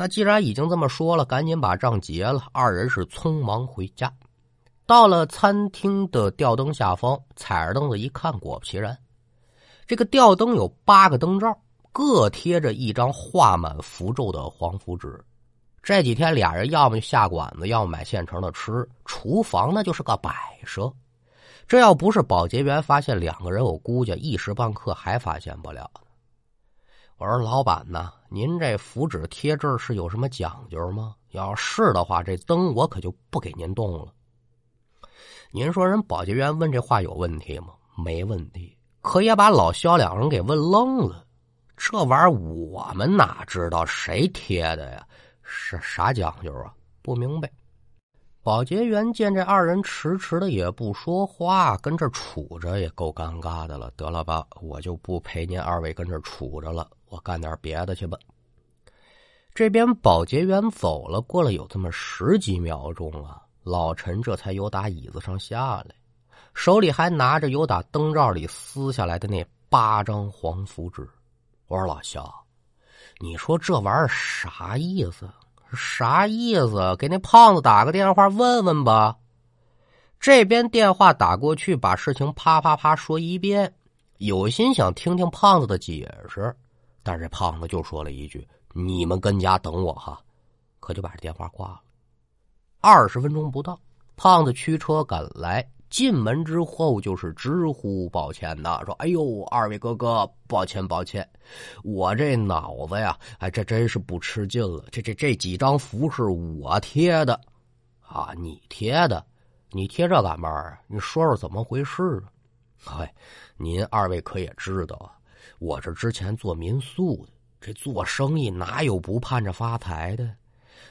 那既然已经这么说了，赶紧把账结了。二人是匆忙回家，到了餐厅的吊灯下方，踩着凳子一看，果不其然，这个吊灯有八个灯罩，各贴着一张画满符咒的黄符纸。这几天俩人要么下馆子，要么买现成的吃，厨房那就是个摆设。这要不是保洁员发现两个人，我估计一时半刻还发现不了。我说老板呢？您这符纸贴这儿是有什么讲究吗？要是的话，这灯我可就不给您动了。您说人保洁员问这话有问题吗？没问题，可也把老肖两人给问愣了。这玩意儿我们哪知道谁贴的呀？是啥讲究啊？不明白。保洁员见这二人迟迟的也不说话，跟这杵着也够尴尬的了。得了吧，我就不陪您二位跟这杵着了，我干点别的去吧。这边保洁员走了，过了有这么十几秒钟啊，老陈这才由打椅子上下来，手里还拿着由打灯罩里撕下来的那八张黄符纸。我说老肖，你说这玩意儿啥意思？啥意思？给那胖子打个电话问问吧。这边电话打过去，把事情啪啪啪说一遍。有心想听听胖子的解释，但是这胖子就说了一句：“你们跟家等我哈。”可就把这电话挂了。二十分钟不到，胖子驱车赶来。进门之后就是直呼抱歉呐，说：“哎呦，二位哥哥，抱歉抱歉，我这脑子呀，哎，这真是不吃劲了。这这这几张符是我贴的，啊，你贴的，你贴这干嘛啊？你说说怎么回事啊？哎，您二位可也知道啊，我这之前做民宿的，这做生意哪有不盼着发财的？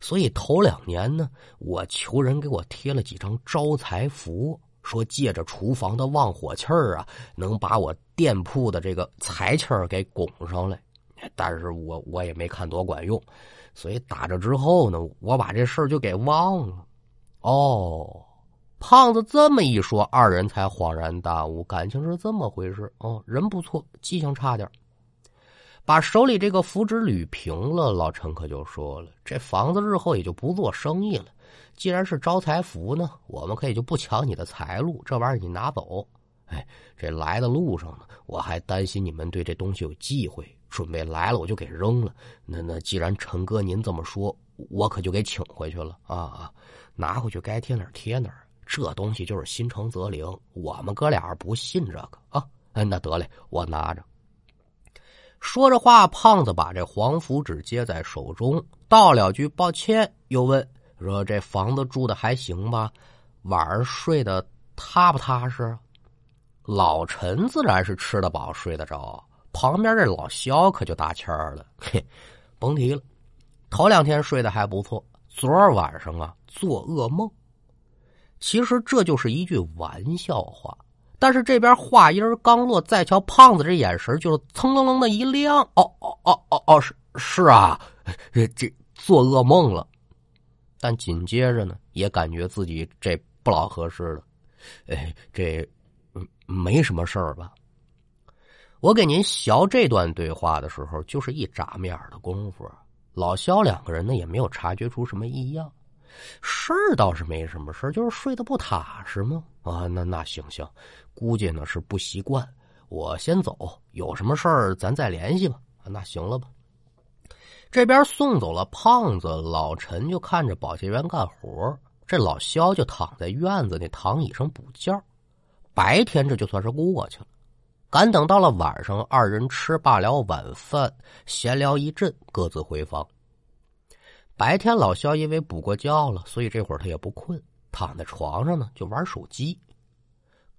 所以头两年呢，我求人给我贴了几张招财符。”说借着厨房的旺火气儿啊，能把我店铺的这个财气儿给拱上来，但是我我也没看多管用，所以打着之后呢，我把这事儿就给忘了。哦，胖子这么一说，二人才恍然大悟，感情是这么回事。哦，人不错，记性差点把手里这个符纸捋平了，老陈可就说了：“这房子日后也就不做生意了。”既然是招财符呢，我们可以就不抢你的财路，这玩意儿你拿走。哎，这来的路上呢，我还担心你们对这东西有忌讳，准备来了我就给扔了。那那既然陈哥您这么说，我可就给请回去了啊啊！拿回去该贴哪儿贴哪儿，这东西就是心诚则灵。我们哥俩不信这个啊。哎，那得嘞，我拿着。说着话，胖子把这黄符纸接在手中，道了句抱歉，又问。说这房子住的还行吧？晚上睡得踏不踏实？老陈自然是吃得饱睡得着，旁边这老肖可就打签了。嘿，甭提了，头两天睡得还不错，昨儿晚上啊做噩梦。其实这就是一句玩笑话，但是这边话音刚落，再瞧胖子这眼神就是蹭楞楞的一亮。哦哦哦哦哦，是是啊，这这做噩梦了。但紧接着呢，也感觉自己这不老合适了。哎，这没什么事儿吧？我给您学这段对话的时候，就是一眨眼的功夫，老肖两个人呢也没有察觉出什么异样。事儿倒是没什么事儿就是睡得不踏实吗？啊，那那行行，估计呢是不习惯。我先走，有什么事儿咱再联系吧。啊那行了吧。这边送走了胖子，老陈就看着保洁员干活，这老肖就躺在院子那躺椅上补觉。白天这就算是过去了，赶等到了晚上，二人吃罢了晚饭，闲聊一阵，各自回房。白天老肖因为补过觉了，所以这会儿他也不困，躺在床上呢就玩手机。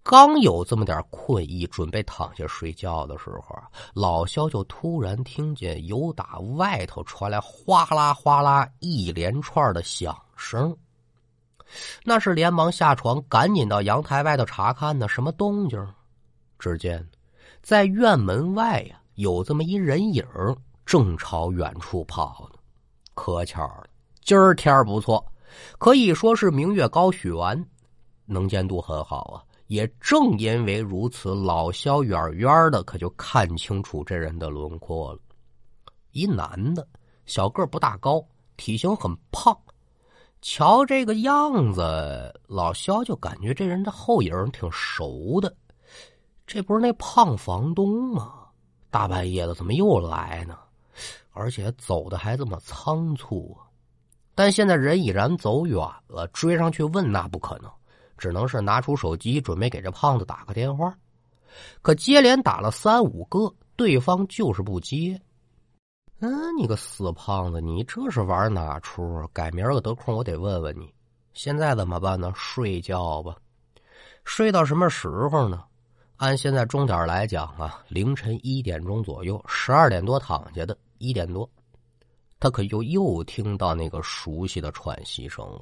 刚有这么点困意，准备躺下睡觉的时候，老肖就突然听见由打外头传来哗啦哗啦一连串的响声。那是连忙下床，赶紧到阳台外头查看呢，什么动静？只见在院门外呀，有这么一人影正朝远处跑呢。可巧了，今儿天不错，可以说是明月高悬，能见度很好啊。也正因为如此，老肖远远的可就看清楚这人的轮廓了。一男的，小个不大高，体型很胖。瞧这个样子，老肖就感觉这人的后影挺熟的。这不是那胖房东吗？大半夜的怎么又来呢？而且走的还这么仓促啊！但现在人已然走远了，追上去问那不可能，只能是拿出手机准备给这胖子打个电话。可接连打了三五个，对方就是不接。嗯，你个死胖子，你这是玩哪出？改明儿个得空，我得问问你，现在怎么办呢？睡觉吧，睡到什么时候呢？按现在钟点来讲啊，凌晨一点钟左右，十二点多躺下的，一点多，他可就又听到那个熟悉的喘息声了，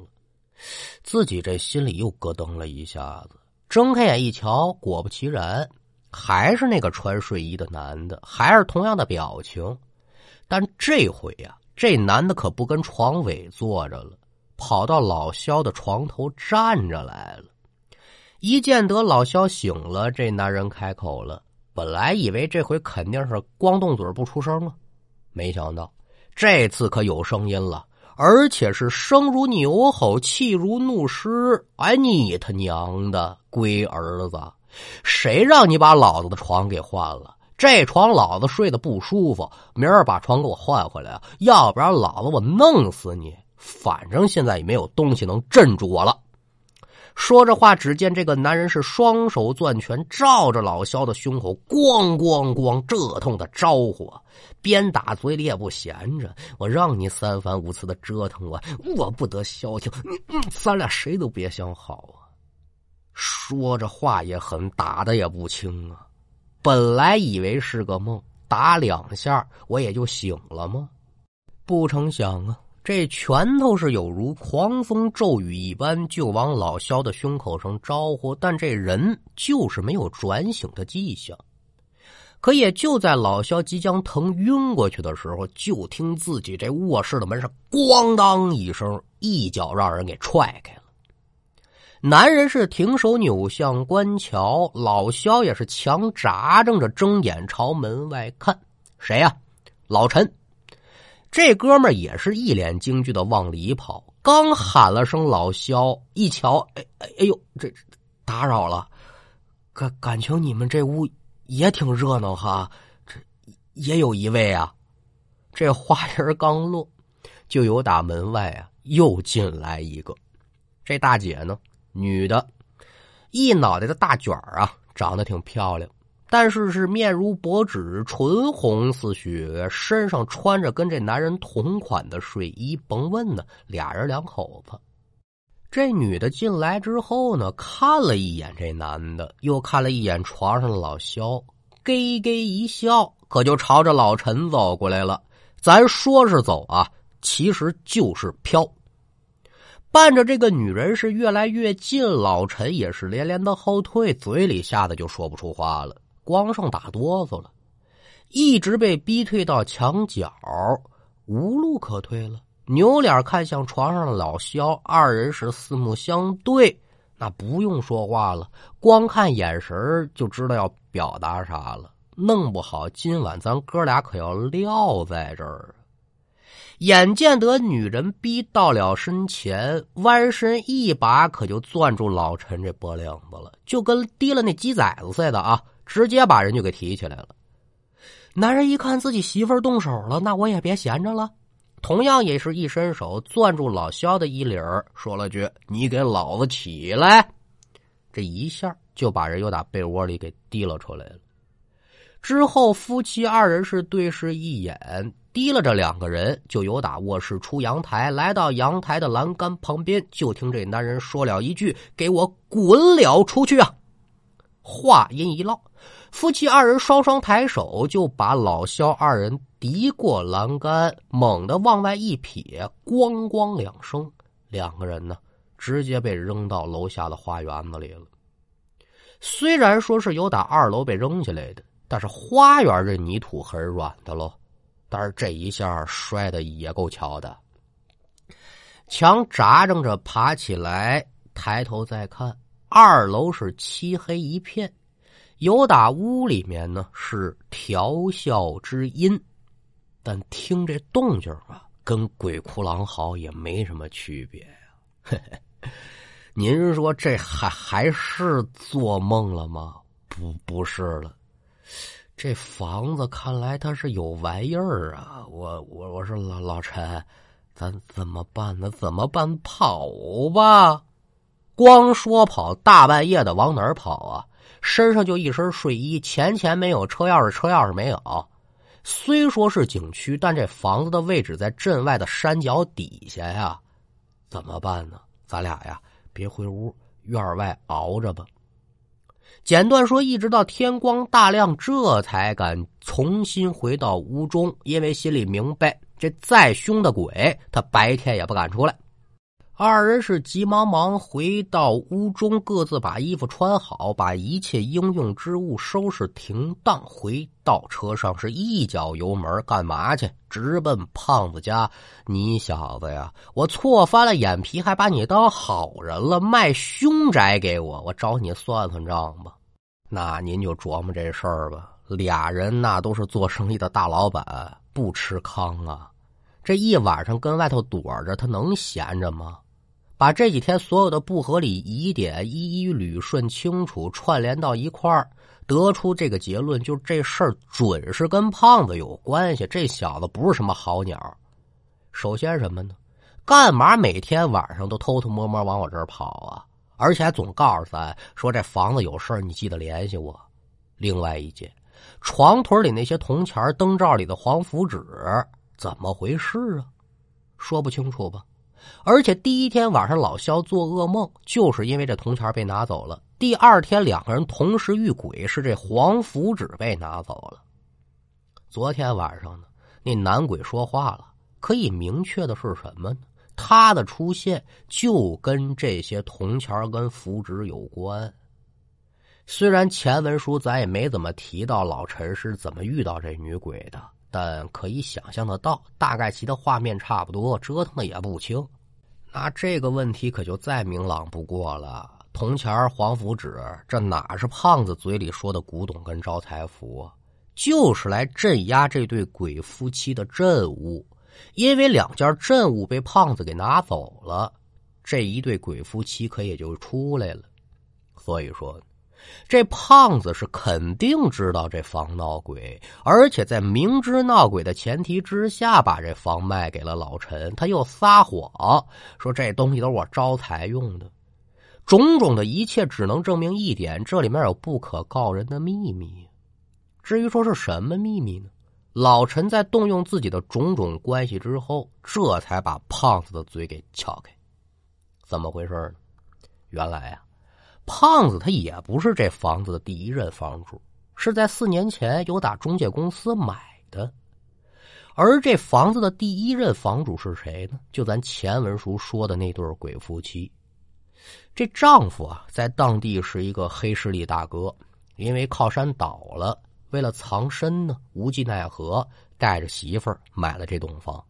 自己这心里又咯噔了一下子，睁开眼一瞧，果不其然，还是那个穿睡衣的男的，还是同样的表情。但这回呀，这男的可不跟床尾坐着了，跑到老肖的床头站着来了。一见得老肖醒了，这男人开口了。本来以为这回肯定是光动嘴不出声了，没想到这次可有声音了，而且是声如牛吼，气如怒狮。哎，你他娘的龟儿子，谁让你把老子的床给换了？这床老子睡得不舒服，明儿把床给我换回来啊！要不然老子我弄死你！反正现在也没有东西能镇住我了。说着话，只见这个男人是双手攥拳，照着老肖的胸口咣咣咣折腾的招呼，边打嘴里也不闲着。我让你三番五次的折腾我，我不得消停。嗯，咱俩谁都别想好啊！说着话也狠，打的也不轻啊。本来以为是个梦，打两下我也就醒了吗？不成想啊，这拳头是有如狂风骤雨一般，就往老肖的胸口上招呼，但这人就是没有转醒的迹象。可也就在老肖即将疼晕过去的时候，就听自己这卧室的门上咣当一声，一脚让人给踹开了。男人是停手扭向观瞧，老肖也是强扎着着睁眼朝门外看。谁呀？老陈。这哥们也是一脸惊惧的往里跑，刚喊了声“老肖”，一瞧，哎哎哎呦，这打扰了。感感情你们这屋也挺热闹哈，这也有一位啊。这话音刚落，就有打门外啊又进来一个。这大姐呢？女的，一脑袋的大卷儿啊，长得挺漂亮，但是是面如薄纸，唇红似血，身上穿着跟这男人同款的睡衣，甭问呢，俩人两口子。这女的进来之后呢，看了一眼这男的，又看了一眼床上的老肖，咯咯一笑，可就朝着老陈走过来了。咱说是走啊，其实就是飘。伴着这个女人是越来越近，老陈也是连连的后退，嘴里吓得就说不出话了，光剩打哆嗦了，一直被逼退到墙角，无路可退了，扭脸看向床上的老肖，二人是四目相对，那不用说话了，光看眼神就知道要表达啥了，弄不好今晚咱哥俩可要撂在这儿。眼见得女人逼到了身前，弯身一把可就攥住老陈这脖领子了，就跟提了那鸡崽子似的啊！直接把人就给提起来了。男人一看自己媳妇儿动手了，那我也别闲着了，同样也是一伸手攥住老肖的衣领说了句：“你给老子起来！”这一下就把人又打被窝里给提了出来了。之后夫妻二人是对视一眼。提了这两个人，就由打卧室出阳台，来到阳台的栏杆旁边，就听这男人说了一句：“给我滚了出去啊！”话音一落，夫妻二人双双抬手，就把老肖二人敌过栏杆，猛地往外一撇，咣咣两声，两个人呢，直接被扔到楼下的花园子里了。虽然说是有打二楼被扔下来的，但是花园这泥土很软的喽。但是这一下摔的也够巧的，强扎着着爬起来，抬头再看，二楼是漆黑一片，有打屋里面呢是调笑之音，但听这动静啊，跟鬼哭狼嚎也没什么区别呀。嘿 嘿您说这还还是做梦了吗？不，不是了。这房子看来它是有玩意儿啊！我我我说老老陈，咱怎么办呢？怎么办？跑吧！光说跑，大半夜的往哪儿跑啊？身上就一身睡衣，钱钱没有，车钥匙车钥匙没有。虽说是景区，但这房子的位置在镇外的山脚底下呀，怎么办呢？咱俩呀，别回屋，院外熬着吧。简短说，一直到天光大亮，这才敢重新回到屋中，因为心里明白，这再凶的鬼，他白天也不敢出来。二人是急忙忙回到屋中，各自把衣服穿好，把一切应用之物收拾停当，回到车上是一脚油门，干嘛去？直奔胖子家。你小子呀，我错翻了眼皮，还把你当好人了，卖凶宅给我，我找你算算账吧。那您就琢磨这事儿吧。俩人那都是做生意的大老板，不吃糠啊。这一晚上跟外头躲着，他能闲着吗？把这几天所有的不合理疑点一一捋顺清楚，串联到一块儿，得出这个结论：就这事儿准是跟胖子有关系。这小子不是什么好鸟。首先什么呢？干嘛每天晚上都偷偷摸摸往我这儿跑啊？而且还总告诉咱说这房子有事儿，你记得联系我。另外一件，床腿里那些铜钱、灯罩里的黄符纸，怎么回事啊？说不清楚吧？而且第一天晚上，老肖做噩梦，就是因为这铜钱被拿走了。第二天，两个人同时遇鬼，是这黄符纸被拿走了。昨天晚上呢，那男鬼说话了，可以明确的是什么呢？他的出现就跟这些铜钱跟符纸有关。虽然前文书咱也没怎么提到老陈是怎么遇到这女鬼的。但可以想象得到，大概其的画面差不多，折腾的也不轻。那这个问题可就再明朗不过了：铜钱、黄符纸，这哪是胖子嘴里说的古董跟招财符？就是来镇压这对鬼夫妻的镇物。因为两件镇物被胖子给拿走了，这一对鬼夫妻可也就出来了。所以说。这胖子是肯定知道这房闹鬼，而且在明知闹鬼的前提之下，把这房卖给了老陈。他又撒谎说这东西都是我招财用的，种种的一切只能证明一点：这里面有不可告人的秘密。至于说是什么秘密呢？老陈在动用自己的种种关系之后，这才把胖子的嘴给撬开。怎么回事呢？原来啊。胖子他也不是这房子的第一任房主，是在四年前由打中介公司买的。而这房子的第一任房主是谁呢？就咱前文书说的那对鬼夫妻。这丈夫啊，在当地是一个黑势力大哥，因为靠山倒了，为了藏身呢，无计奈何，带着媳妇儿买了这栋房。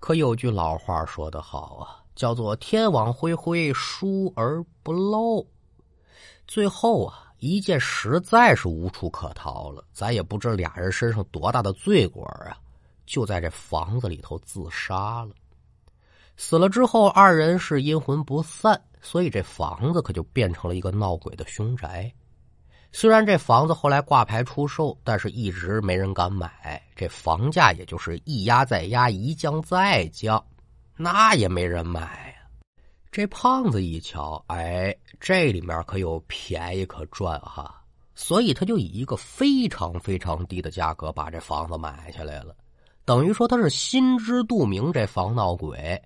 可有句老话说得好啊，叫做“天网恢恢，疏而不漏”。最后啊，一件实在是无处可逃了，咱也不知俩人身上多大的罪过啊，就在这房子里头自杀了。死了之后，二人是阴魂不散，所以这房子可就变成了一个闹鬼的凶宅。虽然这房子后来挂牌出售，但是一直没人敢买，这房价也就是一压再压，一降再降，那也没人买。这胖子一瞧，哎，这里面可有便宜可赚哈，所以他就以一个非常非常低的价格把这房子买下来了。等于说他是心知肚明这房闹鬼，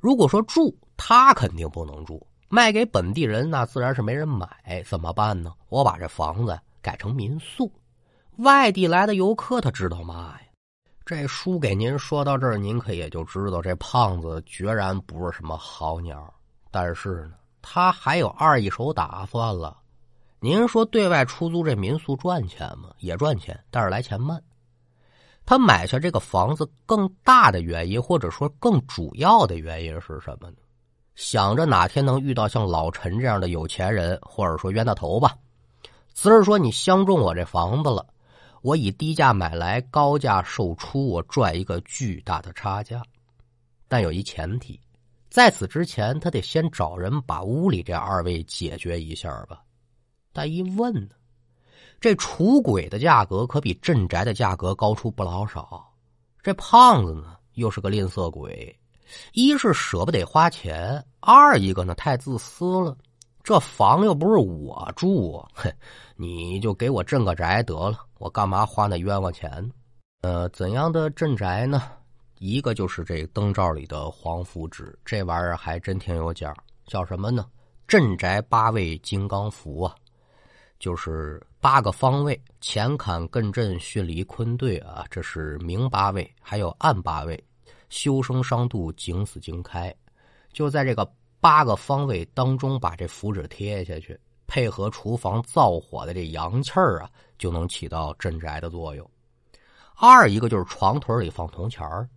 如果说住，他肯定不能住，卖给本地人那自然是没人买，怎么办呢？我把这房子改成民宿，外地来的游客他知道嘛呀？这书给您说到这儿，您可也就知道这胖子决然不是什么好鸟。但是呢，他还有二一手打算了。您说对外出租这民宿赚钱吗？也赚钱，但是来钱慢。他买下这个房子更大的原因，或者说更主要的原因是什么呢？想着哪天能遇到像老陈这样的有钱人，或者说冤大头吧。只是说你相中我这房子了，我以低价买来，高价售出，我赚一个巨大的差价。但有一前提，在此之前，他得先找人把屋里这二位解决一下吧。但一问呢，这除鬼的价格可比镇宅的价格高出不老少。这胖子呢，又是个吝啬鬼，一是舍不得花钱，二一个呢太自私了。这房又不是我住，哼，你就给我镇个宅得了，我干嘛花那冤枉钱？呃，怎样的镇宅呢？一个就是这灯罩里的黄符纸，这玩意儿还真挺有讲，叫什么呢？镇宅八位金刚符啊，就是八个方位：乾坎艮震巽离坤兑啊，这是明八位；还有暗八位：修生伤度景死经开。就在这个。八个方位当中，把这符纸贴下去，配合厨房灶火的这阳气儿啊，就能起到镇宅的作用。二一个就是床腿里放铜钱儿，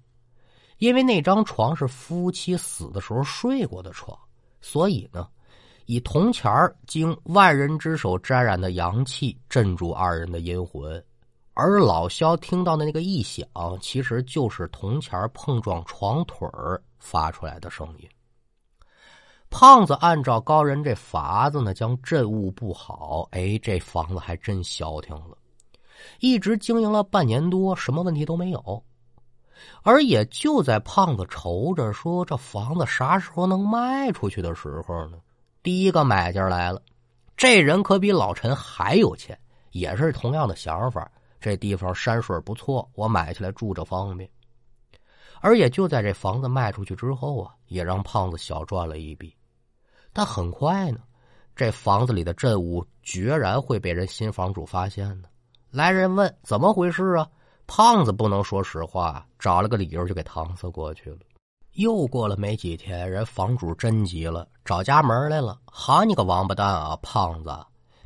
因为那张床是夫妻死的时候睡过的床，所以呢，以铜钱儿经万人之手沾染的阳气镇住二人的阴魂。而老肖听到的那个异响，其实就是铜钱碰撞床腿儿发出来的声音。胖子按照高人这法子呢，将镇物布好。哎，这房子还真消停了，一直经营了半年多，什么问题都没有。而也就在胖子愁着说这房子啥时候能卖出去的时候呢，第一个买家来了。这人可比老陈还有钱，也是同样的想法。这地方山水不错，我买下来住着方便。而也就在这房子卖出去之后啊，也让胖子小赚了一笔。但很快呢，这房子里的镇物决然会被人新房主发现呢。来人问怎么回事啊？胖子不能说实话，找了个理由就给搪塞过去了。又过了没几天，人房主真急了，找家门来了。好你个王八蛋啊，胖子，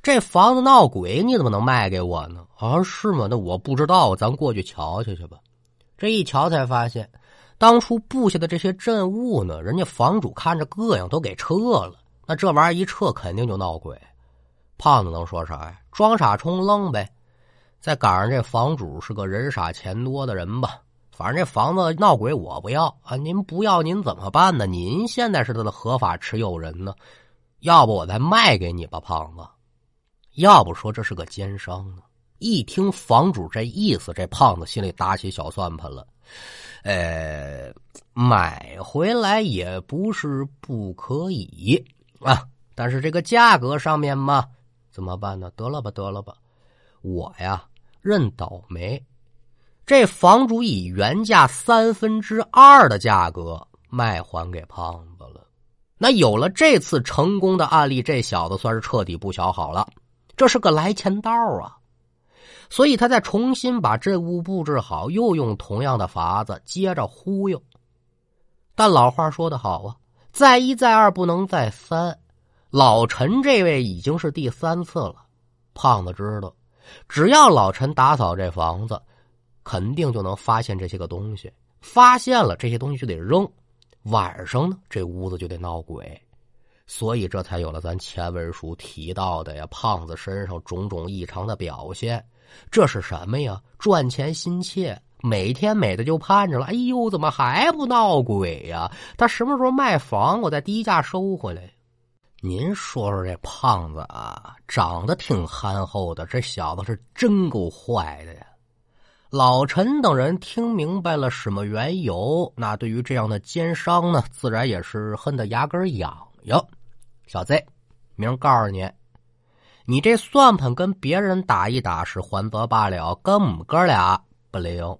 这房子闹鬼，你怎么能卖给我呢？啊，是吗？那我不知道，咱过去瞧瞧去吧。这一瞧才发现。当初布下的这些镇物呢，人家房主看着膈应，都给撤了。那这玩意儿一撤，肯定就闹鬼。胖子能说啥呀？装傻充愣呗。再赶上这房主是个人傻钱多的人吧，反正这房子闹鬼我不要啊！您不要您怎么办呢？您现在是他的合法持有人呢，要不我再卖给你吧，胖子。要不说这是个奸商呢。一听房主这意思，这胖子心里打起小算盘了。呃，买回来也不是不可以啊，但是这个价格上面嘛，怎么办呢？得了吧，得了吧，我呀认倒霉。这房主以原价三分之二的价格卖还给胖子了。那有了这次成功的案例，这小子算是彻底不小好了。这是个来钱道啊。所以他再重新把这屋布置好，又用同样的法子接着忽悠。但老话说得好啊，再一再二不能再三。老陈这位已经是第三次了。胖子知道，只要老陈打扫这房子，肯定就能发现这些个东西。发现了这些东西就得扔，晚上呢这屋子就得闹鬼。所以这才有了咱前文书提到的呀，胖子身上种种异常的表现。这是什么呀？赚钱心切，每天每的就盼着了。哎呦，怎么还不闹鬼呀？他什么时候卖房，我再低价收回来？您说说这胖子啊，长得挺憨厚的，这小子是真够坏的呀！老陈等人听明白了什么缘由，那对于这样的奸商呢，自然也是恨得牙根痒痒。小子，明告诉你。你这算盘跟别人打一打是还则罢了，跟我们哥俩不灵。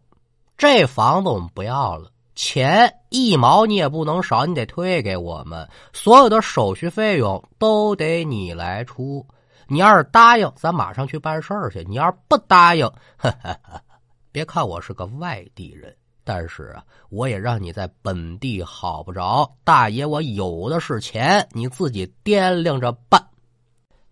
这房子我们不要了，钱一毛你也不能少，你得退给我们。所有的手续费用都得你来出。你要是答应，咱马上去办事儿去；你要是不答应，别看我是个外地人，但是啊，我也让你在本地好不着。大爷，我有的是钱，你自己掂量着办。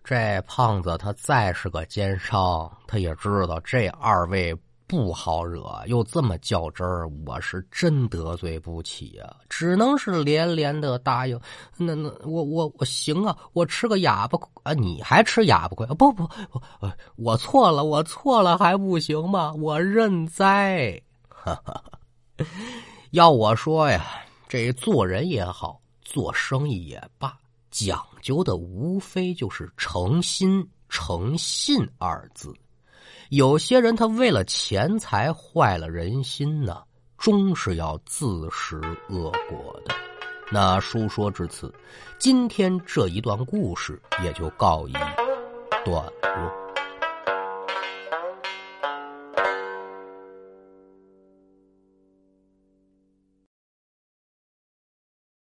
这胖子他再是个奸商，他也知道这二位不好惹，又这么较真儿，我是真得罪不起呀，只能是连连的答应。那那我我我行啊，我吃个哑巴亏啊，你还吃哑巴亏啊？不不不，我错了，我错了还不行吗？我认栽。哈 哈要我说呀，这做人也好，做生意也罢，讲究的无非就是诚心、诚信二字。有些人他为了钱财坏了人心呢，终是要自食恶果的。那书说至此，今天这一段故事也就告一段落。